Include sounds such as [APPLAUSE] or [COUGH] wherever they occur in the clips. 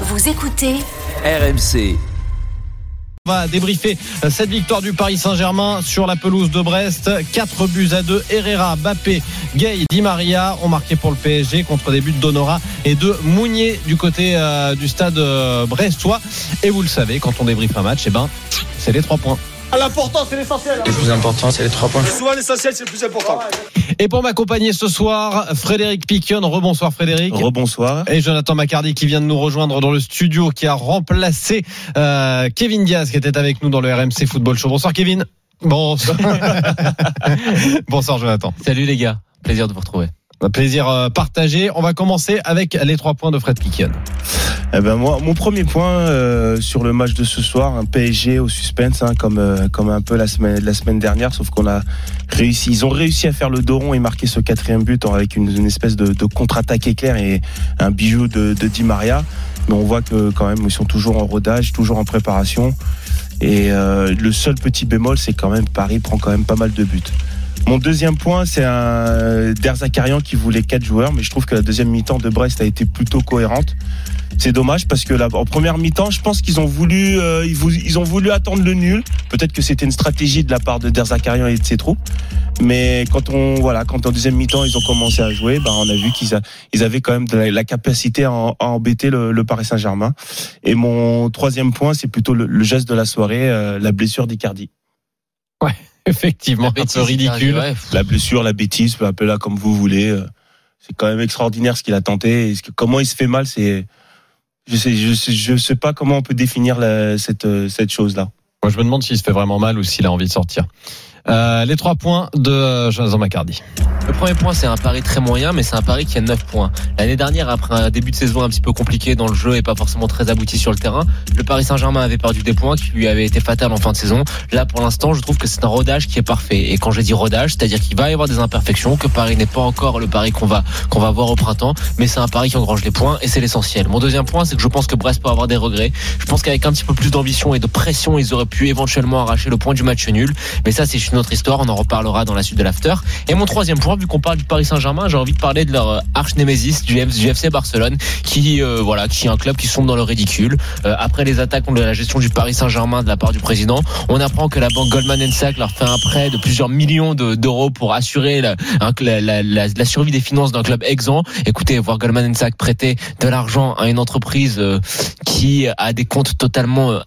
Vous écoutez RMC. On va débriefer euh, cette victoire du Paris Saint-Germain sur la pelouse de Brest. 4 buts à 2. Herrera, Bappé, Gay, Di Maria ont marqué pour le PSG contre des buts d'Honora et de Mounier du côté euh, du stade euh, brestois. Et vous le savez, quand on débriefe un match, eh ben, c'est les 3 points. L'important, c'est l'essentiel. Le plus important, c'est les trois points. Souvent, l'essentiel, c'est le plus important. Et pour m'accompagner ce soir, Frédéric Piquion. Rebonsoir Frédéric. Rebonsoir. Et Jonathan Macardy qui vient de nous rejoindre dans le studio, qui a remplacé euh, Kevin Diaz qui était avec nous dans le RMC Football Show. Bonsoir Kevin. Bonsoir. [LAUGHS] Bonsoir Jonathan. Salut les gars, plaisir de vous retrouver. Un plaisir euh, partagé. On va commencer avec les trois points de Fred Piquion. Eh ben moi, mon premier point euh, sur le match de ce soir, un PSG au suspense, hein, comme euh, comme un peu la semaine la semaine dernière, sauf qu'on a réussi, ils ont réussi à faire le dos rond et marquer ce quatrième but avec une, une espèce de, de contre-attaque éclair et un bijou de, de Di Maria. Mais on voit que quand même ils sont toujours en rodage, toujours en préparation. Et euh, le seul petit bémol, c'est quand même Paris prend quand même pas mal de buts. Mon deuxième point, c'est un Derzakarian qui voulait quatre joueurs, mais je trouve que la deuxième mi-temps de Brest a été plutôt cohérente. C'est dommage parce que là, en première mi-temps, je pense qu'ils ont voulu, euh, ils, ont voulu attendre le nul. Peut-être que c'était une stratégie de la part de Derzakarian et de ses troupes. Mais quand on, voilà, quand en deuxième mi-temps ils ont commencé à jouer, ben on a vu qu'ils avaient quand même de la, la capacité à, embêter le, Paris Saint-Germain. Et mon troisième point, c'est plutôt le, le geste de la soirée, euh, la blessure d'Icardi. [LAUGHS] Effectivement, un peu ridicule. La blessure, la bêtise, appelez-la comme vous voulez. euh, C'est quand même extraordinaire ce qu'il a tenté. Et ce que- comment il se fait mal, c'est, je sais, je sais, je sais pas comment on peut définir la- cette euh, cette chose-là. Moi, je me demande s'il se fait vraiment mal ou s'il a envie de sortir. Euh, les trois points de euh, Jonathan Macardy. Le premier point, c'est un pari très moyen, mais c'est un pari qui a 9 points. L'année dernière, après un début de saison un petit peu compliqué dans le jeu et pas forcément très abouti sur le terrain, le Paris Saint-Germain avait perdu des points qui lui avaient été fatals en fin de saison. Là, pour l'instant, je trouve que c'est un rodage qui est parfait. Et quand je dis rodage, c'est-à-dire qu'il va y avoir des imperfections, que Paris n'est pas encore le pari qu'on va qu'on va voir au printemps, mais c'est un pari qui engrange les points et c'est l'essentiel. Mon deuxième point, c'est que je pense que Brest peut avoir des regrets. Je pense qu'avec un petit peu plus d'ambition et de pression, ils auraient pu éventuellement arracher le point du match nul. Mais ça, c'est une histoire. On en reparlera dans la suite de l'after. Et mon troisième point, vu qu'on parle du Paris Saint-Germain, j'ai envie de parler de leur euh, arch némésis du, FC Barcelone, qui euh, voilà, qui est un club qui sombre dans le ridicule. Euh, après les attaques contre la gestion du Paris Saint-Germain de la part du président, on apprend que la banque Goldman Sachs leur fait un prêt de plusieurs millions de- d'euros pour assurer la survie des finances d'un club exempt. Écoutez, voir Goldman Sachs prêter de l'argent à une entreprise euh, qui a des comptes totalement euh,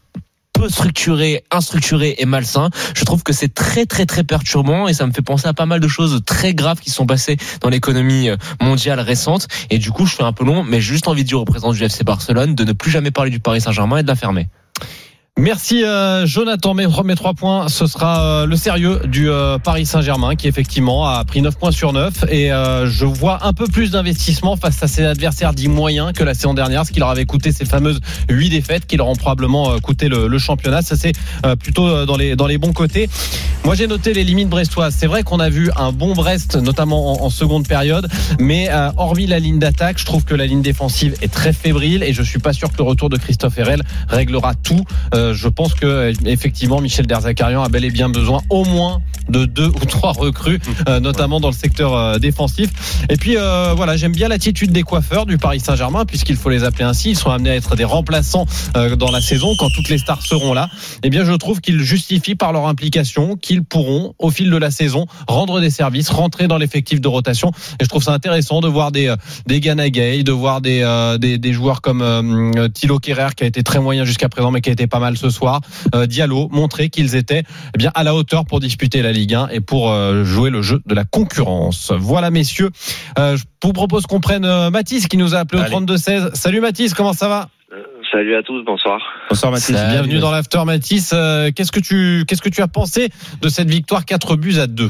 peu structuré, instructuré et malsain. Je trouve que c'est très très très perturbant et ça me fait penser à pas mal de choses très graves qui sont passées dans l'économie euh, mondiale récente. Et du coup, je fais un peu long, mais juste envie de dire au président du FC Barcelone de ne plus jamais parler du Paris Saint-Germain et de la fermer. Merci euh, Jonathan. Mes, mes trois points, ce sera euh, le sérieux du euh, Paris Saint-Germain qui effectivement a pris 9 points sur 9 et euh, je vois un peu plus d'investissement face à ses adversaires dits moyens que la saison dernière, ce qui leur avait coûté ces fameuses 8 défaites qui leur ont probablement euh, coûté le, le championnat. Ça c'est euh, plutôt dans les dans les bons côtés. Moi j'ai noté les limites brestoises. C'est vrai qu'on a vu un bon Brest notamment en, en seconde période, mais hormis la ligne d'attaque, je trouve que la ligne défensive est très fébrile et je suis pas sûr que le retour de Christophe Herrel réglera tout. Euh, je pense que euh, effectivement Michel Derzakarian a bel et bien besoin au moins de deux ou trois recrues, [LAUGHS] euh, notamment dans le secteur euh, défensif. Et puis euh, voilà, j'aime bien l'attitude des coiffeurs du Paris Saint-Germain, puisqu'il faut les appeler ainsi. Ils sont amenés à être des remplaçants euh, dans la saison quand toutes les stars seront là. Eh bien, je trouve qu'ils justifient par leur implication qu'ils pourront, au fil de la saison, rendre des services, rentrer dans l'effectif de rotation. Et je trouve ça intéressant de voir des euh, des Gana Gay, de voir des, euh, des des joueurs comme euh, Thilo Kerrer qui a été très moyen jusqu'à présent, mais qui a été pas mal ce soir. Euh, Diallo montrer qu'ils étaient eh bien à la hauteur pour disputer la Ligue 1 et pour euh, jouer le jeu de la concurrence. Voilà messieurs, Euh, je vous propose qu'on prenne euh, Mathis qui nous a appelé au Allez. 32 16. Salut Mathis, comment ça va? Salut à tous, bonsoir. Bonsoir Mathis. Salut. Bienvenue dans l'after Mathis. Euh, qu'est-ce que tu qu'est-ce que tu as pensé de cette victoire 4 buts à 2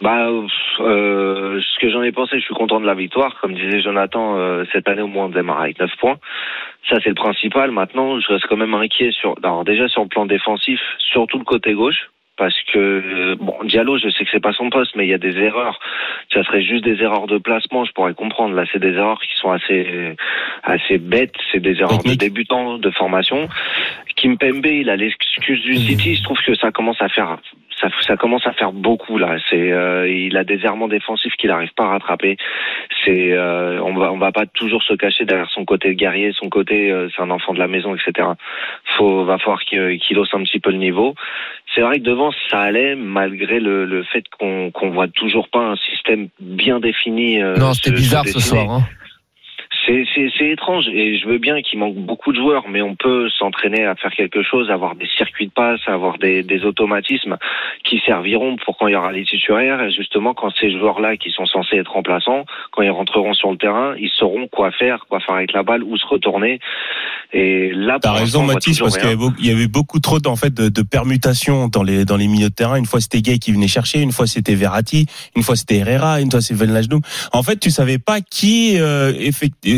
Bah, euh, ce que j'en ai pensé, je suis content de la victoire. Comme disait Jonathan, euh, cette année au moins on démarre avec 9 points. Ça c'est le principal. Maintenant, je reste quand même inquiet sur. Alors déjà sur le plan défensif, surtout le côté gauche. Parce que bon, Diallo, je sais que c'est pas son poste, mais il y a des erreurs. Ça serait juste des erreurs de placement, je pourrais comprendre. Là, c'est des erreurs qui sont assez assez bêtes. C'est des erreurs Technique. de débutants de formation. Kim Pembe, il a l'excuse du City. Je trouve que ça commence à faire ça, ça commence à faire beaucoup là. C'est euh, il a des errements défensifs qu'il n'arrive pas à rattraper. C'est euh, on va on va pas toujours se cacher derrière son côté guerrier, son côté euh, c'est un enfant de la maison, etc. Faut va falloir qu'il qu'il hausse un petit peu le niveau. C'est vrai que devant ça allait malgré le, le fait qu'on qu'on voit toujours pas un système bien défini. euh, Non, c'était bizarre ce soir. Hein. C'est, c'est, c'est étrange et je veux bien qu'il manque beaucoup de joueurs, mais on peut s'entraîner à faire quelque chose, avoir des circuits de passe, avoir des, des automatismes qui serviront pour quand il y aura les titulaires et justement quand ces joueurs-là qui sont censés être remplaçants, quand ils rentreront sur le terrain, ils sauront quoi faire, quoi faire avec la balle, où se retourner. Et là, T'as raison, Mathis, parce qu'il y avait beaucoup, il y avait beaucoup trop en fait de, de permutations dans les dans les milieux de terrain. Une fois c'était Gay qui venait chercher, une fois c'était Verratti, une fois c'était Herrera, une fois c'est Venlajdoum. En fait, tu savais pas qui euh,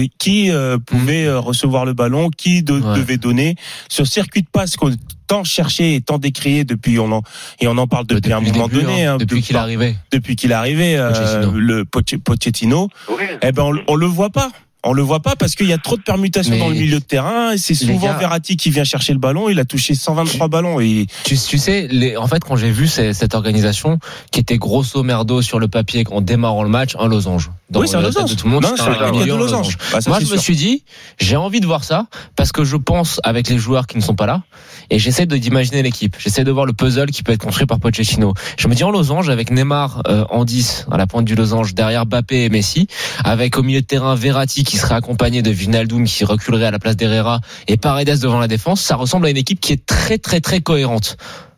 qui euh, pouvait euh, recevoir le ballon, qui de- Ouais. devait donner. Ce circuit de passe qu'on tant cherché et tant décrié depuis on en et on en parle depuis, un moment début, donné, hein, hein, depuis de- qu'il est arrivé. depuis qu'il est arrivé, euh, le Poche- Pochettino. Oui. Eh ben on, on le voit pas. On le voit pas parce qu'il y a trop de permutations Mais- dans le milieu de terrain. C'est souvent gars- Verratti qui vient chercher le ballon. Il a touché 123 ballons et Tu, tu sais, les, en fait, quand j'ai vu ces- cette organisation qui était grosso merdo sur le papier en démarrant le match, un losange. Dans oui, c'est un losange. de tout le monde, non, un un milieu, de losange. Bah, Moi, je me suis dit, j'ai envie de voir ça parce que je pense avec les joueurs qui ne sont pas là et j'essaie d'imaginer l'équipe. J'essaie de voir le puzzle qui peut être construit par Pochettino. Je me dis en losange avec Neymar euh, en 10 à la pointe du losange derrière Mbappé et Messi, avec au milieu de terrain Verratti qui serait accompagné de Vinaldoom qui reculerait à la place d'Herrera et Paredes devant la défense. Ça ressemble à une équipe qui est très très très cohérente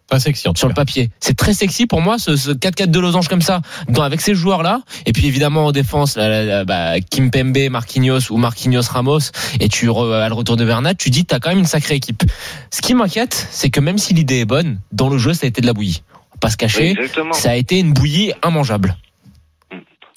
Pas sexy en tout sur le papier. C'est très sexy pour moi ce, ce 4-4 de losange comme ça, dans, avec ces joueurs là. Et puis évidemment en défense, là, là, là, bah, Kim Pembe, Marquinhos ou Marquinhos Ramos. Et tu re- à le retour de Bernat, tu dis que t'as quand même une sacrée équipe. Ce qui m'inquiète, c'est que même si l'idée est bonne, dans le jeu ça a été de la bouillie. On va pas se cacher, ça a été une bouillie immangeable.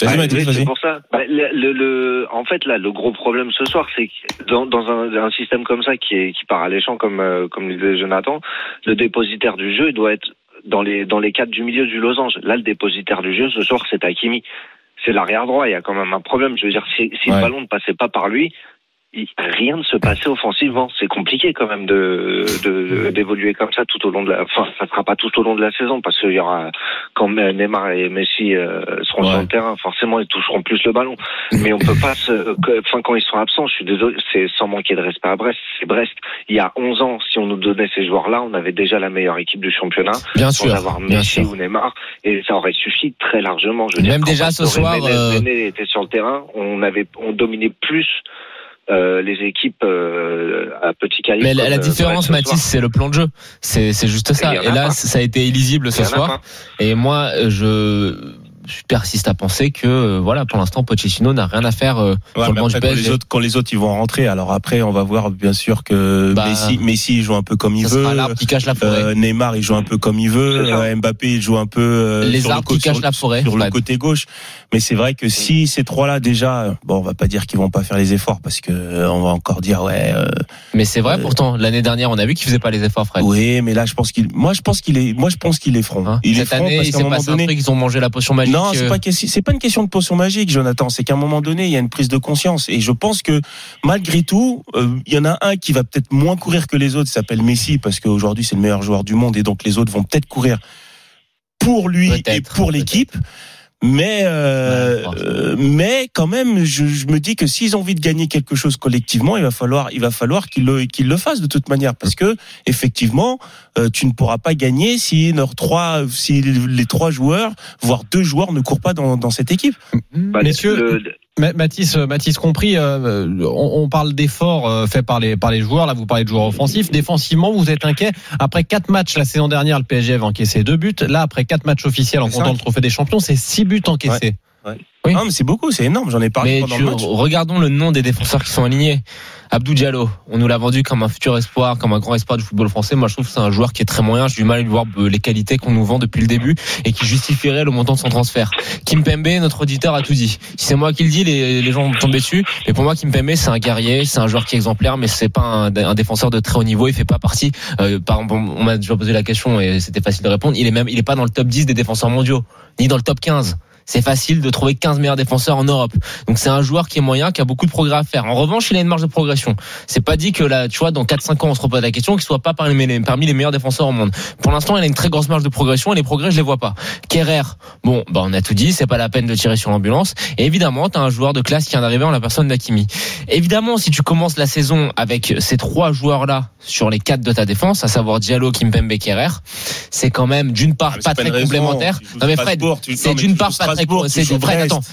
Oui, c'est pour ça. Bah, le, le- le- en fait, là, le gros problème ce soir, c'est que dans, dans un, un système comme ça qui, est, qui part à l'échant, comme, euh, comme le disait Jonathan, le dépositaire du jeu il doit être dans les, dans les cadres du milieu du losange. Là, le dépositaire du jeu ce soir, c'est Hakimi. C'est l'arrière droit. Il y a quand même un problème. Je veux dire, si, si Ouais. le ballon ne passait pas par lui, rien ne se passait offensivement. C'est compliqué quand même de de- d'évoluer comme ça tout au long de la. Enfin, ça sera pas tout au long de la saison parce qu'il y aura quand Neymar et Messi euh, seront Ouais. sur le terrain, forcément ils toucheront plus le ballon. Mais on peut pas se. que- Enfin, quand ils sont absents, je suis désolé, c'est sans manquer de respect à Brest. C'est Brest. Il y a 11 ans, si on nous donnait ces joueurs-là, on avait déjà la meilleure équipe du championnat Bien sans sûr, avoir Messi ou Neymar et ça aurait suffi très largement. Je veux Même dire, déjà ce soir, Menez- euh, était sur le terrain, on avait, on dominait plus. Euh, les équipes euh, à petit calibre. Mais la, euh, différence, Mathis, c'est le plan de jeu. C'est juste ça. Et là, pas. ça a été illisible ce soir. Et moi, je je persiste à penser que euh, voilà, pour l'instant, Pochettino n'a rien à faire euh, Ouais, sur le banc du quand les autres, quand les autres ils vont rentrer, alors après on va voir bien sûr que Bah, Messi, Messi il joue un peu comme il veut. l'arbre qui cache la forêt. Euh, Neymar il joue un peu comme il veut. Euh, Mbappé il joue un peu euh, Les sur le arbres co- qui sur cachent le- la forêt, sur le côté gauche. Mais c'est vrai que si ces trois-là déjà, bon on va pas dire qu'ils vont pas faire les efforts parce que euh, on va encore dire ouais. euh, Mais c'est vrai, Euh, pourtant, l'année dernière, on a vu qu'il faisait pas les efforts, Fred. oui, mais là je pense qu'il, moi je pense qu'il est, moi je pense qu'il est franc. Hein il est Cette franc année, parce qu'à un moment donné. truc, ils ont mangé la potion magique. Non, c'est euh, pas c'est pas une question de potion magique, Jonathan. C'est qu'à un moment donné, il y a une prise de conscience. Et je pense que malgré tout, euh, il y en a un qui va peut-être moins courir que les autres. S'appelle Messi parce qu'aujourd'hui c'est le meilleur joueur du monde et donc les autres vont peut-être courir pour lui et pour l'équipe. Mais euh, Ouais, euh, mais quand même, je, je me dis que s'ils ont envie de gagner quelque chose collectivement, il va falloir il va falloir qu'ils le qu'ils le fassent de toute manière parce que effectivement, euh, tu ne pourras pas gagner si leurs trois si les trois joueurs voire deux joueurs ne courent pas dans, dans cette équipe. Bah, Messieurs, le- le- Ma- Mathis, euh, Mathis compris, euh, on, on parle d'efforts euh, faits par les par les joueurs. Là, vous parlez de joueurs offensifs. Défensivement, vous êtes inquiet. Après quatre matchs la saison dernière, le PSG avait encaissé deux buts. Là, après quatre matchs officiels en comptant le trophée des champions, c'est six buts encaissés. Oui. Non, mais c'est beaucoup, c'est énorme. J'en ai parlé Mais pendant tu- le match. regardons le nom des défenseurs qui sont alignés. Abdou Diallo, on nous l'a vendu comme un futur espoir, comme un grand espoir du football français. Moi, je trouve que c'est un joueur qui est très moyen. J'ai du mal à lui voir euh, les qualités qu'on nous vend depuis le début et qui justifierait le montant de son transfert. Kim Pembe, notre auditeur, a tout dit. Si c'est moi qui le dis, les, les gens vont tomber dessus. Mais pour moi, Kim Pembe, c'est un guerrier, c'est un joueur qui est exemplaire, mais c'est pas un, un défenseur de très haut niveau. Il fait pas partie. euh, par exemple, on m'a déjà posé la question et c'était facile de répondre. Il est même, il est pas dans le top 10 des défenseurs mondiaux, ni dans le top 15 c'est facile de trouver 15 meilleurs défenseurs en Europe. Donc c'est un joueur qui est moyen, qui a beaucoup de progrès à faire. En revanche, il a une marge de progression. C'est pas dit que là, tu vois, dans 4-5 ans, on se repose la question qu'il soit pas parmi les, parmi les meilleurs défenseurs au monde. Pour l'instant, il a une très grosse marge de progression et les progrès, je les vois pas. Kerrer, bon, bah on a tout dit, c'est pas la peine de tirer sur l'ambulance. Et évidemment, t'as un joueur de classe qui vient d'arriver en la personne d'Akimi. Évidemment, si tu commences la saison avec ces trois joueurs-là sur les quatre de ta défense, à savoir Diallo, Kimpembe, Kerrer, c'est quand même d'une part Ah, pas pas très raison. complémentaire. Non mais Fred, c'est d'une part pas Strasbourg,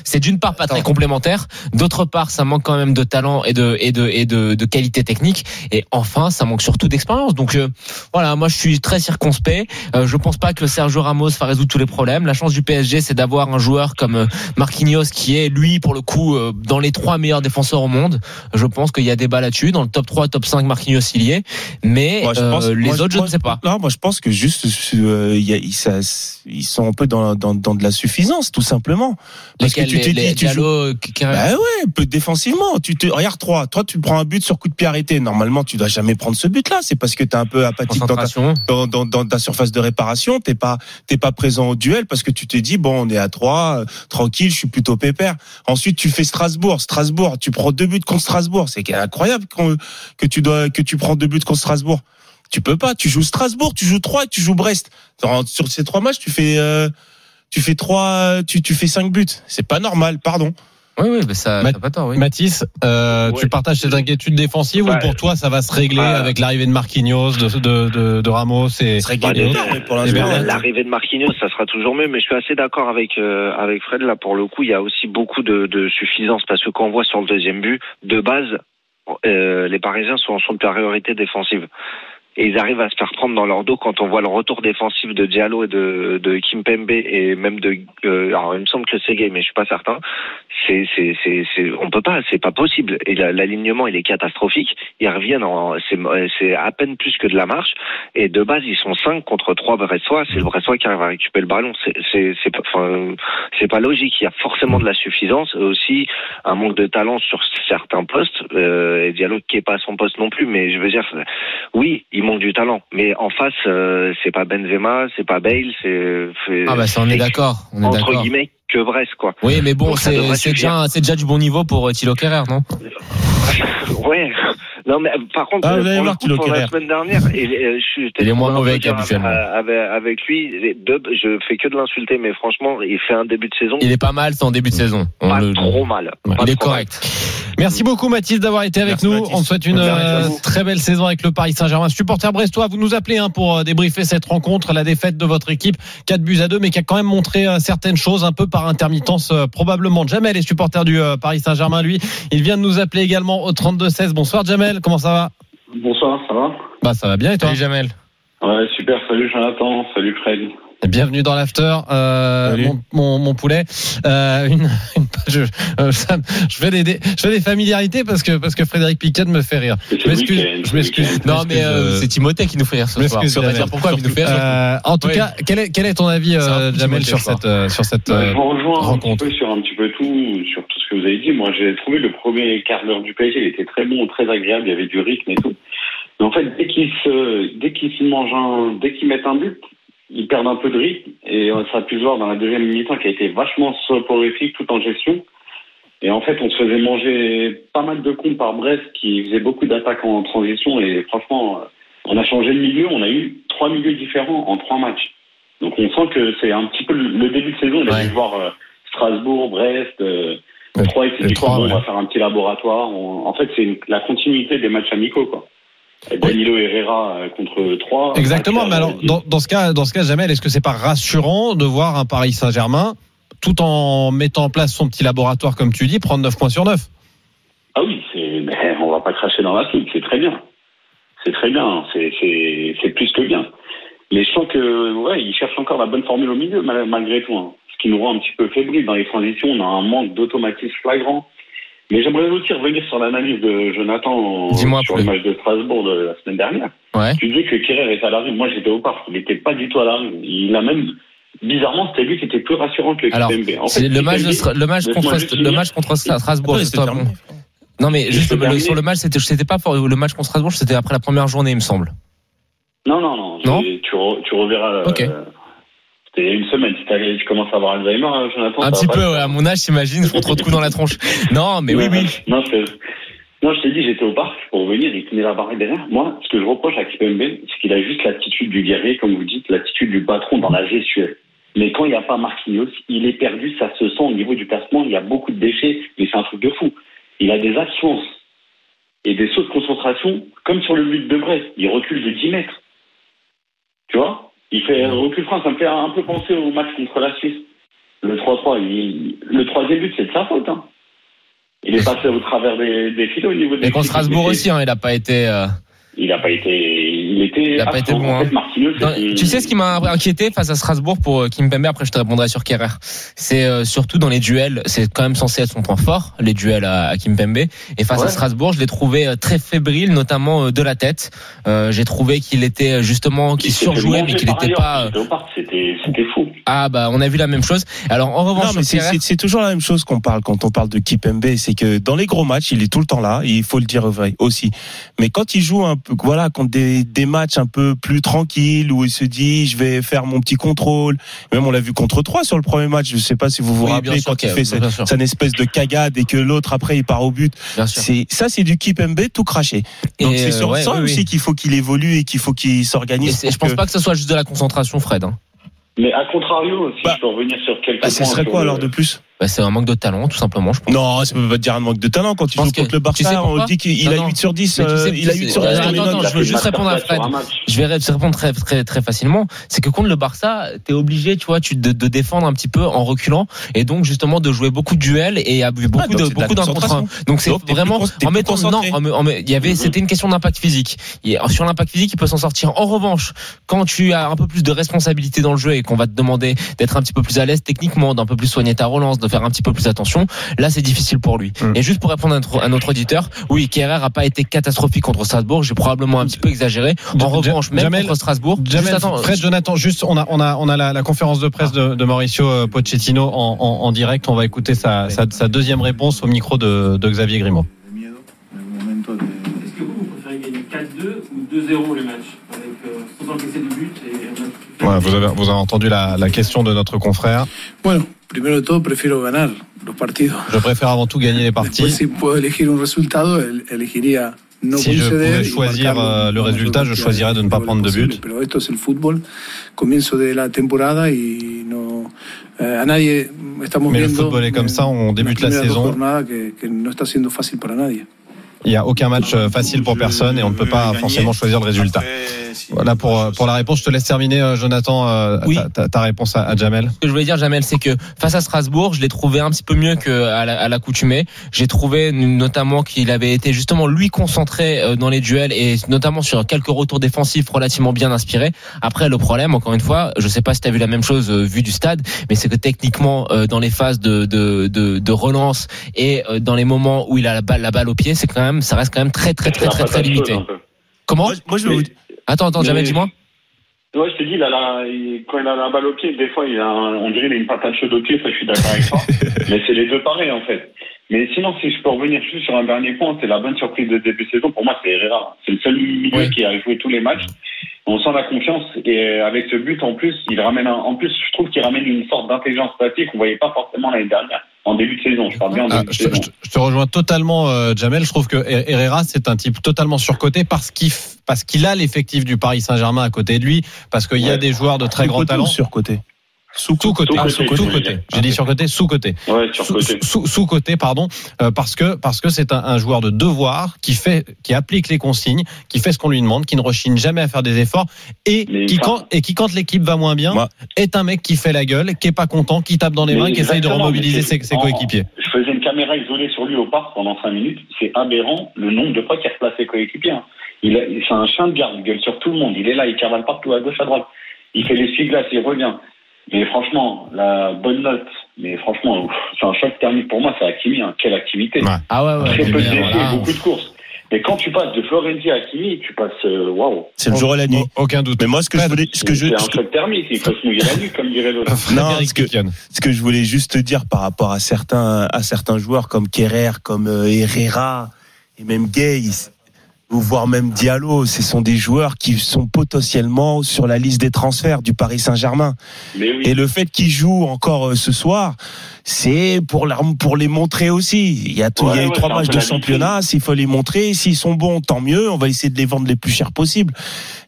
c'est d'une part pas très complémentaire, d'autre part ça manque quand même de talent et de et de et de, de qualité technique et enfin ça manque surtout d'expérience. Donc euh, voilà, moi je suis très circonspect. Euh, je pense pas que Sergio Ramos va résoudre tous les problèmes. La chance du PSG c'est d'avoir un joueur comme euh, Marquinhos qui est lui pour le coup euh, dans les trois meilleurs défenseurs au monde. Je pense qu'il y a débat là-dessus. Dans le top 3, top 5 Marquinhos il y est, mais Moi, je euh, les moi, autres je moi, ne sais pas. Non, moi je pense que juste euh, y a- ils, ça- ils sont un peu dans, dans, dans de la suffisance, tout simplement. Parce que tu te les- dis, les tu joues- Diallo, Kerrer Bah ouais, peu défensivement. Tu te regarde trois. Toi, tu prends un but sur coup de pied arrêté. Normalement, tu dois jamais prendre ce but-là. C'est parce que t'es un peu apathique dans ta, concentration. dans, dans, dans ta surface de réparation. T'es pas t'es pas présent au duel parce que tu t'es dit bon, on est à trois, euh, tranquille, je suis plutôt pépère. Ensuite, tu fais Strasbourg. Strasbourg, tu prends deux buts contre Strasbourg. C'est incroyable qu'on- que tu dois que tu prends deux buts contre Strasbourg. Tu peux pas. Tu joues Strasbourg, tu joues Troyes, tu joues Brest. Sur sur ces trois matchs, tu fais euh, tu fais trois, tu, tu fais cinq buts. C'est pas normal, pardon. Oui, oui, mais ça, pas tort, oui. Mathis, euh, Ouais. tu partages cette inquiétude défensive ou pour toi ça va se régler avec l'arrivée de Marquinhos, de, de, de, de Ramos et Bah. L'arrivée de Marquinhos, ça sera toujours mieux, mais je suis assez d'accord avec euh, avec Fred là. Pour le coup, il y a aussi beaucoup de, de suffisance parce que quand on voit sur le deuxième but, de base, euh, les Parisiens sont en supériorité défensive. Et ils arrivent à se faire prendre dans leur dos quand on voit le retour défensif de Diallo et de, de Kimpembe et même de. euh, alors il me semble que c'est gay, mais je suis pas certain. C'est c'est c'est c'est on peut pas, c'est pas possible. Et la- l'alignement il est catastrophique. Ils reviennent en c'est c'est à peine plus que de la marche. Et de base ils sont 5 contre 3 Brestois. C'est le Brestois qui arrive à récupérer le ballon. C'est c'est c'est pas enfin c'est pas logique. Il y a forcément de la suffisance aussi un manque de talent sur certains postes. Euh, Diallo qui est pas à son poste non plus. Mais je veux dire oui, manque du talent, mais en face, euh, c'est pas Benzema, c'est pas Bale, c'est Ah bah ça on est d'accord, on est entre d'accord. guillemets que Brest quoi. Oui, mais bon, c'est déjà, déjà du bon niveau pour euh, Thilo Kerrer, non? Ouais. Non mais euh, par contre, Ah, euh, vous allez pour, voir, le coup, Thilo pour la semaine dernière, et, euh, je suis Il est moins mauvais qu'habituellement. Avec, avec lui, les Dub, je fais que de l'insulter, mais franchement, il fait un début de saison Il est pas mal, c'est en début de saison. On pas le- trop mal. Ouais. Pas Il est mal. correct. Merci beaucoup Mathis d'avoir été avec Merci, nous. Mathis. On te souhaite une euh, très belle saison avec le Paris Saint-Germain. Supporter brestois, vous nous appelez hein, pour débriefer cette rencontre, la défaite de votre équipe, 4 buts à 2, mais qui a quand même montré euh, certaines choses un peu par intermittence euh, probablement. Jamel est supporter du euh, Paris Saint-Germain, lui. Il vient de nous appeler également au 32-16. Bonsoir Jamel, comment ça va? Bonsoir, ça va? Bah ça va bien et toi? Salut Jamel. Ouais, super. Salut Jonathan, salut Fred. Bienvenue dans l'after, euh, mon, mon, mon poulet. Euh, une, [LAUGHS] une page, je, euh, ça je fais des, des- je fais des familiarités parce que parce que Frédéric Piquet me fait rire. Je m'excuse, je m'excuse. Non je mais euh, c'est Timothée qui nous fait rire je ce soir. Jamel. dire pourquoi il nous fait rire. Euh, en tout Oui. cas, quel est, quel est ton avis, un euh, Jamel, sur je cette, euh, sur cette Bah, euh, je vous rejoins un rencontre? petit peu sur un petit peu tout, sur tout ce que vous avez dit. Moi, j'ai trouvé le premier quart d'heure du PSG, il était très bon, très agréable, il y avait du rythme et tout. Mais en fait, dès qu'ils se, dès qu'ils se mangent un, dès qu'ils mettent un but, ils perdent un peu de rythme. Et euh, ça a pu se voir dans la deuxième mi-temps qui a été vachement soporifique tout en gestion. Et en fait, on se faisait manger pas mal de comptes par Brest qui faisait beaucoup d'attaques en transition. Et franchement, euh, on a changé de milieu. On a eu trois milieux différents en trois matchs. Donc on sent que c'est un petit peu le début de saison. On a Ouais. dû voir euh, Strasbourg, Brest, euh, Et puis Troyes, bon, ouais. on va faire un petit laboratoire. On- En fait, c'est la continuité des matchs amicaux. Quoi. Danilo Herrera euh, contre Troyes. Exactement, Match, mais euh, alors dans, dans ce cas, dans ce cas, Jamel, est-ce que c'est pas rassurant de voir un Paris Saint-Germain tout en mettant en place son petit laboratoire, comme tu dis, prendre 9 points sur 9 Ah oui, c'est, mais on va pas cracher dans la soupe, c'est très bien. C'est très bien, c'est, plus que bien. Mais je sens que ouais, il cherche encore la bonne formule au milieu mal- malgré tout. hein. Qui nous rend un petit peu fébrile dans les transitions. On a un manque d'automatisme flagrant. Mais j'aimerais aussi revenir sur l'analyse de Jonathan sur le match de Strasbourg de la semaine dernière. Ouais. Tu disais que Kerrer est à la rue. Moi, j'étais au parc. Il n'était pas du tout à la rue. Il a même, bizarrement, c'était lui qui était plus rassurant que Alors, Kimpembe. En fait, le match, de, le match contre, le match contre Stra- Strasbourg. Attends, terminer. Non, mais juste le- sur le match, c'était, c'était pas pour le match contre Strasbourg, c'était après la première journée, il me semble. Non, non, non. Non? Tu, re- tu reverras. euh, Ok. C'était une semaine. Tu commences à avoir Alzheimer, hein, Jonathan. Un petit peu, ouais, à mon âge, j'imagine, je prends trop de coups dans la tronche. Non, mais oui, oui. Non, c'est- non, je t'ai dit, j'étais au parc pour venir, il tenait la barre derrière. Moi, ce que je reproche à Kipembe, c'est qu'il a juste l'attitude du guerrier, comme vous dites, l'attitude du patron dans la gestuelle. Mais quand il n'y a pas Marquinhos, il est perdu, ça se sent au niveau du placement, il y a beaucoup de déchets, mais c'est un truc de fou. Il a des absences et des sauts de concentration, comme sur le but de Brest. Il recule de 10 mètres. Tu vois? Il fait recul franc, ça me fait un peu penser au match contre la Suisse. Le 3-3, il- le troisième but, c'est de sa faute. Hein. Il est passé au travers des, des filets au niveau des Et contre Strasbourg aussi, hein, il a pas été. euh, Il n'a pas été. Il était. Il a pas été En fait, hein. Non, tu sais ce qui m'a inquiété face à Strasbourg pour euh, Kimpembe après je te répondrai sur Kerrer. C'est euh, surtout dans les duels, c'est quand même censé être son point fort, les duels à, à Kimpembe. Et face à. Strasbourg, je l'ai trouvé euh, très fébrile, notamment euh, de la tête. Euh, J'ai trouvé qu'il était justement, qu'il surjouait, mais qu'il n'était pas. C'était fou. Ah bah on a vu la même chose. Alors en revanche, Non, mais c'est- toujours la même chose qu'on parle quand on parle de Kipembe, c'est que dans les gros matchs, il est tout le temps là, et il faut le dire vrai aussi. Mais quand il joue un peu, voilà, contre des, des matchs un peu plus tranquilles où il se dit, je vais faire mon petit contrôle. Même on l'a vu contre 3 sur le premier match. Je sais pas si vous vous Oui, rappelez quand il fait cette, espèce de cagade et que l'autre après il part au but. C'est ça, c'est du Kipembe tout craché. Donc c'est euh, sur ouais, ça oui, aussi oui. qu'il faut qu'il évolue et qu'il faut qu'il s'organise. je pense que- pas que ce soit juste de la concentration, Fred. hein. Mais à contrario, si Bah, je peux revenir sur quelques Bah, ce points. serait sur quoi le- alors de plus Bah, c'est un manque de talent, tout simplement. Je pense. Non, ça peut pas dire un manque de talent quand il joue contre que- le tu sais Barça. On dit qu'il a non. 8 sur 10. Mais tu sais- euh, il a tu 8 sais- sur 10 Attends, dans les attends, notes. attends, Il a je veux juste répondre à Fred. Je vais te répondre très, très, très facilement. C'est que contre le Barça, t'es obligé, tu vois, tu, de, de défendre un petit peu en reculant et donc justement de jouer beaucoup de duels et à- beaucoup donc de beaucoup d'un contre un. Donc c'est vraiment en mettant non, il y avait, Mhm. c'était une question d'impact physique. Et sur l'impact physique, il peut s'en sortir. En revanche, quand tu as un peu plus de responsabilité dans le jeu et qu'on va te demander d'être un petit peu plus à l'aise techniquement, d'un peu plus soigner ta relance, de faire un petit peu plus attention, là c'est difficile pour lui. Mhm. Et juste pour répondre à notre, auditeur, oui, Kerrer a pas été catastrophique contre Strasbourg. J'ai probablement un petit peu exagéré. En Ja- revanche, même Jamel- contre Strasbourg, Jamel, juste attends, Fred, Jonathan, juste, on a, on a, on a la, la conférence de presse de, de Mauricio euh, Pochettino en, en, en direct. On va écouter sa, sa, sa deuxième réponse au micro de, de Xavier Grimaud. Est-ce que vous, vous préférez gagner 4-2 ou 2-0 les matchs Avec euh, sans encaisser de but et Voilà, vous, avez, vous avez entendu la, la question de notre confrère. Bueno, primero de todo prefiero ganar los partidos. Je préfère avant tout gagner les Después, parties. si puedo elegir un resultado, el- elegiría Si je pouvais choisir, euh, le résultat, je choisirais de ne pas prendre de but. Eh, Mais le football est comme ça, on débute la dos saison. Il n'y a aucun match euh, facile pour personne et on ne peut pas forcément choisir le résultat. Voilà pour, euh, pour la réponse. Je te laisse terminer, euh, Jonathan, Oui. ta, ta- réponse à, à Jamel. Ce que je voulais dire, Jamel, c'est que face à Strasbourg, je l'ai trouvé un petit peu mieux qu'à la- l'accoutumée. J'ai trouvé notamment qu'il avait été justement lui concentré dans les duels et notamment sur quelques retours défensifs relativement bien inspirés. Après, le problème, encore une fois, je sais pas si tu as vu la même chose vu du stade, mais c'est que techniquement, dans les phases de, de, de, de relance et dans les moments où il a la balle, la balle au pied, c'est quand même, ça reste quand même très très très très très, limité. Comment Moi, je vous Attends, attends, Jamel, Mais- dis-moi. Ouais, je te dis, il a la- il- quand il a la balle au pied, des fois, il a un- on dirait qu'il a une patate chaude au pied, ça, je suis d'accord avec toi. [LAUGHS] Mais c'est les deux pareils, en fait. Mais sinon, si je peux revenir juste sur un dernier point, c'est la bonne surprise de début de saison. Pour moi, c'est Herrera. C'est le seul milieu Oui. qui a joué tous les matchs. On sent la confiance. Et avec ce but, en plus, il ramène un, en plus, je trouve qu'il ramène une sorte d'intelligence tactique qu'on voyait pas forcément l'année dernière. En début de saison. Je parle bien en Ah, début de je, saison. je te- je te rejoins totalement, euh, Jamel. Je trouve que Herrera, c'est un type totalement surcoté parce qu'il parce qu'il a l'effectif du Paris Saint-Germain à côté de lui, parce qu'il y a des joueurs de très grand talent. Surcoté. Sous côté, Sous-côté, sous dire. J'ai dit sur côté, sous côté. Ouais, sur Sous, côté. sous, sous côté, pardon, euh, parce que parce que c'est un, un joueur de devoir qui fait, qui applique les consignes, qui fait ce qu'on lui demande, qui ne rechigne jamais à faire des efforts et Mais qui quand et qui quand l'équipe va moins bien est un mec qui fait la gueule, qui est pas content, qui tape dans les Mais mains, qui essaye de remobiliser ses, ses coéquipiers. Je faisais une caméra isolée sur lui au parc pendant 5 minutes. C'est aberrant le nombre de fois qu'il replace ses coéquipiers. hein. Il, a- c'est un chien de garde, il gueule sur tout le monde. Il est là, il cavale partout, à gauche, à droite. Il fait les glaces, il revient. Mais franchement, la bonne note, mais franchement, c'est un choc thermique pour moi, c'est Hakimi. hein. Quelle activité. Ah ouais, ouais. Très peu de mais déchets, voilà. beaucoup de courses. Mais quand tu passes de Florenzi à Hakimi, tu passes, euh, waouh. C'est le jour et la nuit. Aucun doute. Mais moi, ce que je voulais, ce que je, C'est un choc thermique, il faut se mouiller la nuque, comme dirait l'autre. non, ce que, ce que je voulais juste te dire par rapport à certains, à certains joueurs comme Kerrer, comme euh, Herrera et même Gay, voire même Diallo, ce sont des joueurs qui sont potentiellement sur la liste des transferts du Paris Saint-Germain. Oui. Et le fait qu'ils jouent encore euh, ce soir, c'est pour, pour les montrer aussi. Il y a, tout- il y a Ouais, eu ouais, trois matchs de championnat, s'il faut les montrer, s'ils sont bons, tant mieux, on va essayer de les vendre les plus chers possible.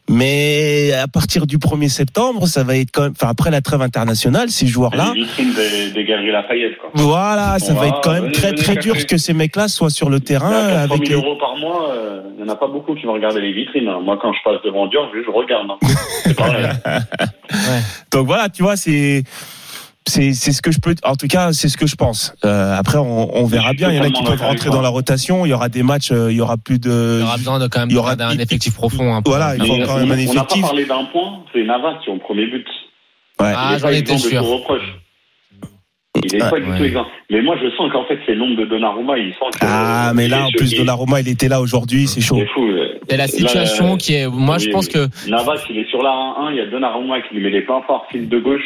Mais à partir du 1er septembre, ça va être quand même, enfin après la trêve internationale, ces joueurs-là, Les vitrines des, des Galeries Lafayette, quoi. voilà, ça On va être quand même très très dur que ces mecs-là soient sur le terrain 400 avec 000 les... euros par mois, euh, il n'y en a pas beaucoup qui vont regarder les vitrines. hein. Moi, quand je passe devant Dior, je, je regarde. hein. C'est pareil. [LAUGHS] Donc voilà, tu vois, c'est c'est c'est ce que je peux en tout cas c'est ce que je pense euh, après on, on verra bien il y en a qui peuvent rentrer dans la rotation il y aura des matchs euh, il y aura plus de Il y aura besoin de quand même il y aura- d'un il- effectif profond. hein, voilà, il faut on quand même un on n'a pas effectif parlé d'un point, c'est Navas qui est au premier but. Ouais. Ah, j'en pas étais sûr. Il est Ah, pas du ouais. tout exempt. Mais moi, je sens qu'en fait, c'est l'ombre de Donnarumma. Il sent que, ah mais là en plus de Donnarumma il était là aujourd'hui c'est chaud C'est fou. C'est la situation qui est. Moi, je pense oui. que Navas, il est sur la 1-1, il y a Donnarumma qui lui met les pleins forts, fil de gauche.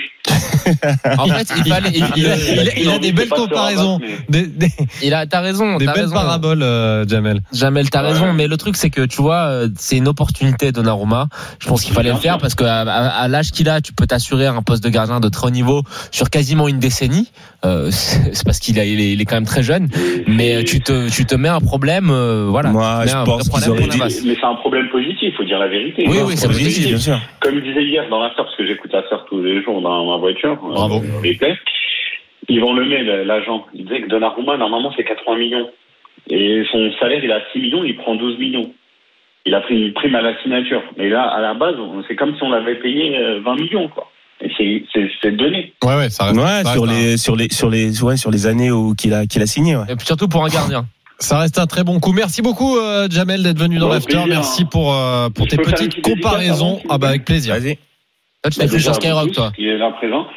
En fait, il fallait. il- Il a, il- il a- il a des belles comparaisons, des, des, Il a, t'as raison, des belles raison. paraboles, euh, Jamel. Jamel, t'as raison, mais le truc c'est que tu vois, euh, c'est une opportunité de Donnarumma. Je pense qu'il fallait le faire parce que à, à- à l'âge qu'il a, tu peux t'assurer un poste de gardien de très haut niveau sur quasiment une décennie. Euh, c'est parce qu'il a- il est, il est quand même très jeune, mais euh, tu te, tu te mets un problème, euh, voilà. Moi, je un pense qu'ils problème auraient Navas. Mais c'est un problème positif, faut dire la vérité. Oui, oui, c'est positif. bien sûr Comme je disais hier dans la sœur, parce que j'écoute la sœur tous les jours dans ma voiture, Bravo. euh, Yvan Lemay, le- l'agent, il disait que Donnarumma, normalement, c'est 80 millions. Et son salaire, il a 6 millions, il prend 12 millions. Il a pris une prime à la signature. Mais là, à la base, c'est comme si on l'avait payé euh, 20 millions, quoi. Et c'est- donné. Ouais, ouais, ça reste, ouais ça sur reste un- les sur les sur les ouais sur les années où qu'il a qu'il a signé ouais. Et puis surtout pour un gardien. Ça reste un très bon coup. Merci beaucoup, euh, Jamel, d'être venu dans Bon, l'after. Merci pour, euh, pour Je tes petites comparaisons. Ah bah, avec plaisir. vas-y Toi, tu Bah, l'as fait sur Skyrock, toi. Qui est là présent.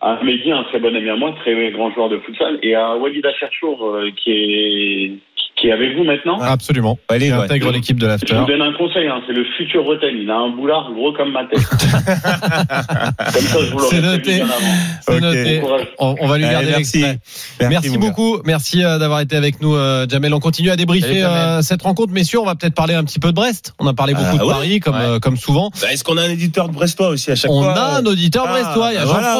À Mehdi, un très bon ami à moi, très grand joueur de futsal. Et à Walid Acherchour, euh, qui est, qui est avec vous maintenant. Absolument. Allez, Il ouais. intègre l'équipe de Je l'after. vous donne un conseil, hein, c'est le futur Roten. Il a un boulard gros comme ma tête. [LAUGHS] comme ça, je vous l'aurais C'est prévenu noté. bien avant. Noté. On, on va lui garder merci. l'extrait. Merci, gars. beaucoup. Merci euh, d'avoir été avec nous, euh, Jamel. On continue à débriefer euh, cette rencontre. Messieurs, on va peut-être parler un petit peu de Brest. On a parlé Ah, beaucoup de ouais. Paris, comme, Ouais. euh, comme souvent. Bah, est-ce qu'on a un éditeur de Brestois aussi à chaque On fois a un auditeur Ah, brestois. Il y a bah voilà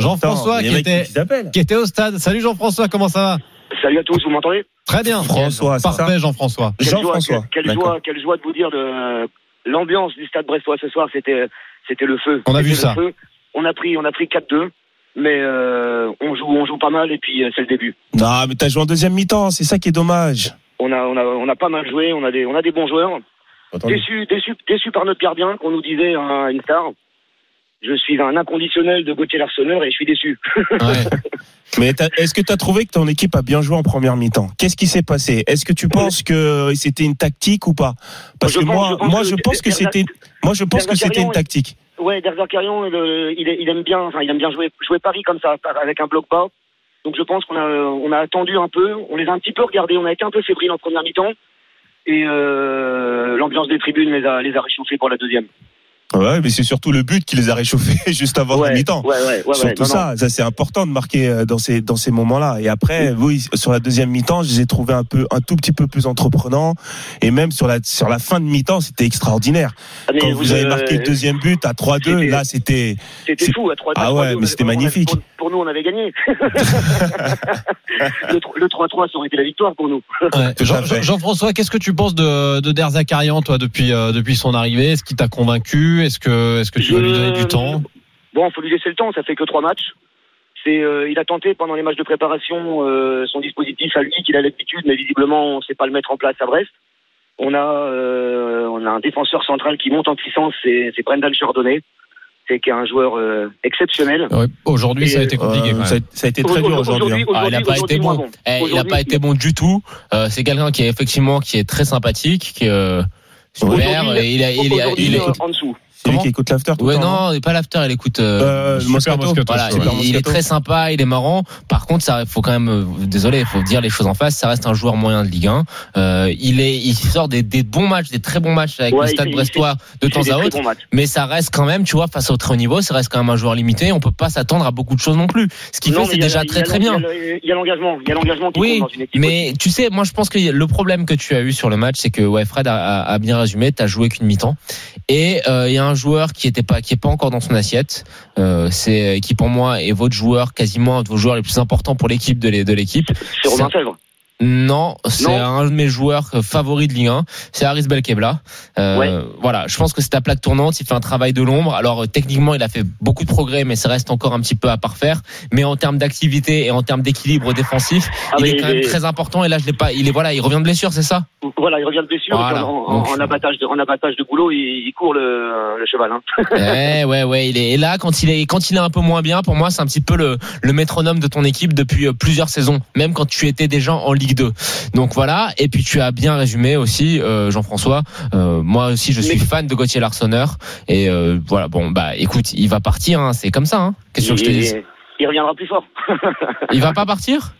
Jean-François, Attends, qui était, qui était au stade. Salut Jean-François, comment ça va? Salut à tous, vous m'entendez Très bien. François c'est ça Parfait, Jean-François. Quelle joie, Jean-François quelle, joie, quelle joie de vous dire de l'ambiance du stade brestois ce soir, c'était c'était le feu. On a vu ça. feu. On a pris on a pris 4-2, mais euh, on joue on joue pas mal et puis euh, c'est le début. non mais t'as joué en deuxième mi-temps c'est ça qui est dommage On a on a on a pas mal joué, on a des on a des bons joueurs. Déçu déçu déçu par notre gardien qu'on nous disait un, une star. Je suis un inconditionnel de Gauthier Larsonneur et je suis déçu. Ouais. [LAUGHS] Mais est-ce que tu as trouvé que ton équipe a bien joué en première mi-temps? Qu'est-ce qui s'est passé? Est-ce que tu penses que c'était une tactique ou pas? Parce Je que pense- moi, je pense moi, que je pense que derrière- c'était, moi, je pense que c'était une tactique. Ouais, Derzakarian, il, il, aime bien, enfin, il aime bien jouer, jouer Paris comme ça, avec un bloc bas. Donc je pense qu'on a, on a attendu un peu, on les a un petit peu regardés, on a été un peu fébriles en première mi-temps. Et euh, l'ambiance des tribunes les a, les a réchauffés pour la deuxième. Ouais, mais c'est surtout le but qui les a réchauffés [LAUGHS] juste avant ouais, la mi-temps. Ouais, ouais, ouais, Surtout ouais, non, ça, ça c'est important de marquer euh, dans ces dans ces moments-là. Et après, oui, sur la deuxième mi-temps, je les ai trouvés un peu un tout petit peu plus entreprenants. Et même sur la sur la fin de mi-temps, c'était extraordinaire. Ah, mais Quand vous avez euh, marqué le deuxième but à 3-2, c'était- là c'était C'était fou, à 3 Ah ouais, mais c'était magnifique. Pour, pour nous, on avait gagné. [LAUGHS] le, tr- le 3-3, ça aurait été la victoire pour nous. Jean-. Jean-François, qu'est-ce que tu penses de, de Derzakarian, toi, depuis, euh, depuis son arrivée? Est-ce qu'il t'a convaincu? Est-ce que, est-ce que tu vas lui donner du temps Bon, faut lui laisser le temps, ça fait que trois matchs. C'est, euh, il a tenté pendant les matchs de préparation euh, son dispositif à lui qu'il a l'habitude, mais visiblement on ne sait pas le mettre en place à Brest. On a, euh, on a un défenseur central qui monte en puissance, c'est, c'est Brendan Chardonnay, c'est qui est un joueur euh, exceptionnel. Ouais, Aujourd'hui, ça a été compliqué. Euh, ça, a- ça a été très dur aujourd'hui. hein. Ah, il a pas été bon. Eh, il pas été bon du tout. Euh, c'est quelqu'un qui est effectivement qui est très sympathique, qui, euh, Super. et il a, il a, il écoute. en dessous. C'est lui Comment qui écoute l'after tout Ouais, non, pas l'after, il écoute. euh, Euh, Moscato. Moscato. Voilà, Super il, il est très sympa, il est marrant. Par contre, ça faut quand même, euh, désolé, il faut dire les choses en face. Ça reste un joueur moyen de Ligue 1. Euh, il est, il sort des, des bons matchs, des très bons matchs avec Ouais, le Stade fait- Brestois de temps à autre. Mais ça reste quand même, tu vois, face au très haut niveau, ça reste quand même un joueur limité. On peut pas s'attendre à beaucoup de choses non plus. Ce qu'il fait, c'est déjà très très bien. Il y a l'engagement, il y a l'engagement qui Oui, compte dans une équipe. Mais tu sais, moi je pense que le problème que tu as eu sur le match, c'est que ouais, Fred a, a- a bien résumé. T'as joué qu'une mi-temps, et euh, il y a un joueur qui était pas, qui est pas encore dans son assiette. Euh, c'est qui pour moi est votre joueur, quasiment un de vos joueurs les plus importants pour l'équipe de l'é- de l'équipe. C'est Romain Fèvre. Non, c'est un de mes joueurs favoris de Ligue 1. C'est Haris Belkebla. Euh, Ouais. Voilà, je pense que c'est ta plaque tournante. Il fait un travail de l'ombre. Alors euh, techniquement, il a fait beaucoup de progrès, mais ça reste encore un petit peu à parfaire. Mais en termes d'activité et en termes d'équilibre défensif, Ah, il est quand il même est- très important. Et là, je l'ai pas. Il est voilà, il revient de blessure, c'est ça? Voilà, il revient de blessure. Voilà. En, en- Donc, en abattage de, en abattage de boulot, il, il court le, le cheval. Hein. [LAUGHS] Ouais, ouais, ouais. Il est et là quand il est quand il est un peu moins bien. Pour moi, c'est un petit peu le, le métronome de ton équipe depuis euh, plusieurs saisons, même quand tu étais déjà en Ligue 2. Donc voilà. Et puis tu as bien résumé aussi, euh, Jean-François. Euh, moi aussi, je suis Mais- fan de Gauthier Larsonneur. Et euh, voilà. Bon, bah écoute, il va partir. Hein, c'est comme ça. Hein. Qu'est-ce que je te dis il reviendra plus fort. Il va pas partir?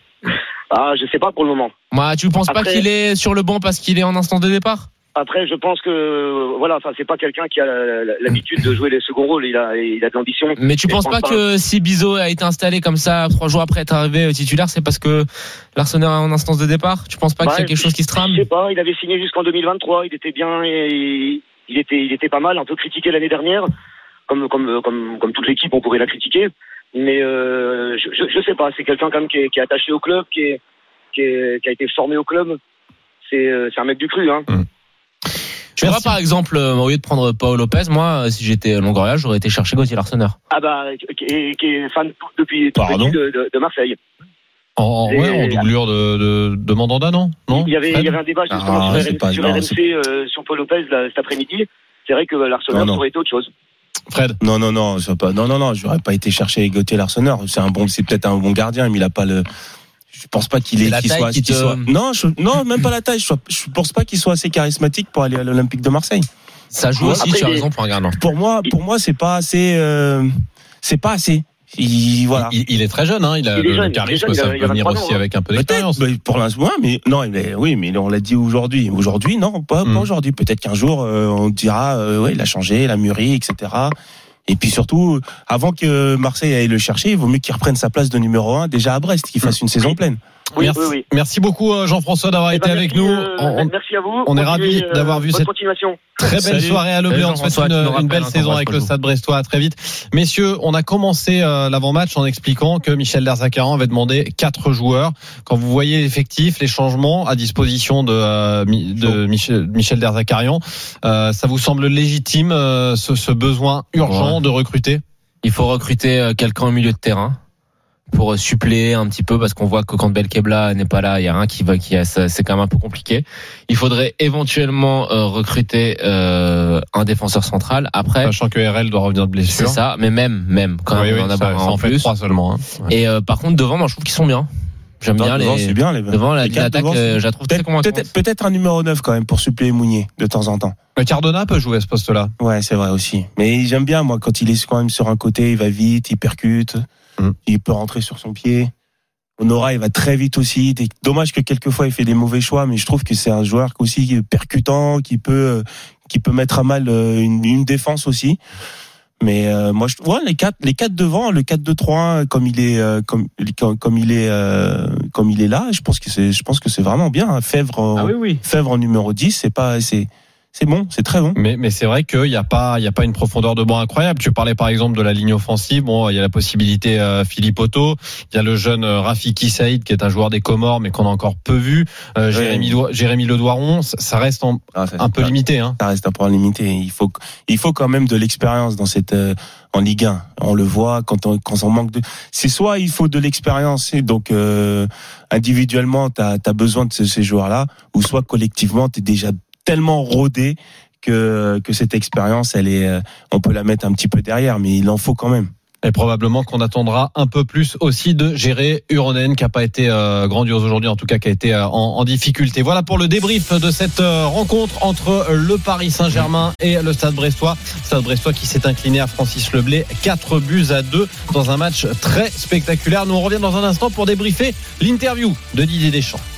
Ah, je sais pas pour le moment. Moi, tu penses pas qu'il est sur le banc parce qu'il est en instance de départ? Après, je pense que voilà, enfin, c'est pas quelqu'un qui a l'habitude de jouer les seconds rôles. Il a, il a de l'ambition. Mais tu penses pense pas que si Bizot a été installé comme ça trois jours après être arrivé euh, titulaire, c'est parce que Larsonneur est en instance de départ? Tu penses pas Bah, qu'il y a quelque chose qui se trame? Je sais pas. Il avait signé jusqu'en 2023. Il était bien et il était, il était pas mal. Un peu critiqué l'année dernière, comme comme comme comme toute l'équipe, on pourrait la critiquer. Mais euh, je, je, je sais pas. C'est quelqu'un quand même qui est, qui est attaché au club, qui est, qui, est, qui a été formé au club. C'est euh, c'est un mec du cru. Hein. Tu vois, par exemple, euh, au lieu de prendre Paul Lopez, moi, euh, si j'étais Longoria, j'aurais été chercher Gauthier Larsonneur. Ah bah, qui est, qui est fan depuis tout Pardon de, de, de Marseille. En, en- Et- ouais, en doublure de, de, de Mandanda, non Non Il y avait, il Fred y avait un débat justement Ah, sur, pas- sur non, RMC, euh, sur Paul Lopez là, cet après-midi. C'est vrai que l'Arsenal aurait été autre chose. Fred Non, non, non, pas, non, non, non, j'aurais pas été chercher Gauthier Larsonneur. C'est un bon, c'est peut-être un bon gardien, mais il a pas le, je pense pas qu'il est, taille soit, qui non, je, non, même pas la taille. Je, pense pas qu'il soit assez charismatique pour aller à l'Olympique de Marseille. Ça joue aussi, après, tu as raison, pour un gardien. Pour moi, pour moi, c'est pas assez, euh, c'est pas assez. Il, voilà. il, il est très jeune, hein, il a Il le, jeune, charisme, jeune, ça peut venir 23 ans, aussi hein. avec un peu d'expérience. mais pour l'instant, ouais, mais non, est- oui, mais on l'a dit aujourd'hui. Aujourd'hui, non, pas, Hmm. pas aujourd'hui. Peut-être qu'un jour, euh, on dira, euh, ouais, il a changé, il a mûri, etc. Et puis surtout, avant que Marseille aille le chercher, il vaut mieux qu'il reprenne sa place de numéro 1 déjà à Brest, qu'il fasse une saison pleine. Oui, merci, oui, oui. merci beaucoup euh, Jean-François d'avoir Eh été ben, avec merci, nous. euh, On- merci à vous. on est ravis euh, d'avoir vu cette- continuation. Très belle Salut. soirée à Le Blé. On souhaite une, une belle hein, saison avec le Stade Brestois. À très vite. Messieurs, on a commencé euh, l'avant-match en expliquant que Michel Derzakaran avait demandé quatre joueurs. Quand vous voyez l'effectif, les changements à disposition de, euh, Mi- de Michel, Michel Derzakarian, euh, ça vous semble légitime euh, ce, ce besoin urgent Ouais. de recruter? Il faut recruter quelqu'un au milieu de terrain pour suppléer un petit peu parce qu'on voit que quand Belkebla n'est pas là, il y a un qui va qui a c'est quand même un peu compliqué. Il faudrait éventuellement euh, recruter euh, un défenseur central après Sachant que RL doit revenir de c'est blessure. ça, mais même même quand Oui, même oui, on en a ça, un ça en en fait plus. trois seulement. hein. Ouais. Et euh, par contre devant moi je trouve qu'ils sont bien. J'aime bien Devant, les c'est bien, les devant la- les l'attaque devant, euh, c'est- je la trouve très Peut-être, convaincante. peut-être, peut-être un numéro 9 quand même pour suppléer Mounier de temps en temps. Mais Cardona peut jouer à ce poste-là. Ouais, c'est vrai aussi. Mais j'aime bien, moi, quand il est quand même sur un côté, il va vite, il percute, Mm. il peut rentrer sur son pied. Honora, il va très vite aussi. Dommage que quelquefois il fait des mauvais choix, mais je trouve que c'est un joueur aussi percutant, qui peut, euh, qui peut mettre à mal euh, une, une défense aussi. Mais euh, moi, je ouais, les quatre, les quatre devant, le 4-2-3-1, comme il est, euh, comme, comme, comme il est, euh, comme il est là, je pense que c'est, je pense que c'est vraiment bien. hein. Fèvre, en- Ah oui. Fèvre en numéro 10, c'est pas, c'est, c'est bon, c'est très bon. Mais, mais c'est vrai qu'il n'y a pas, il y a pas une profondeur de banc incroyable. Tu parlais par exemple de la ligne offensive. Bon, il y a la possibilité euh, Philippe Otto. Il y a le jeune euh, Rafiki Saïd qui est un joueur des Comores, mais qu'on a encore peu vu. Euh, Ouais. Jérémy, Jérémy Ledoiron, ça, reste en- Ah, ça, un peu ça- limité. Hein. ça reste un point limité. Il faut, il faut quand même de l'expérience dans cette euh, en Ligue 1. On le voit quand on, quand on manque de. C'est soit il faut de l'expérience et donc euh, individuellement tu as, besoin de ce- ces joueurs-là, ou soit collectivement tu es déjà tellement rodé que cette expérience, elle est, euh, on peut la mettre un petit peu derrière, mais il en faut quand même. Et probablement qu'on attendra un peu plus aussi de gérer Uronen, qui n'a pas été euh, grandiose aujourd'hui, en tout cas qui a été euh, en, difficulté. Voilà pour le débrief de cette rencontre entre le Paris Saint-Germain et le Stade Brestois. Stade Brestois qui s'est incliné à Francis Leblé, 4 buts à 2 dans un match très spectaculaire. Nous on revient dans un instant pour débriefer l'interview de Didier Deschamps.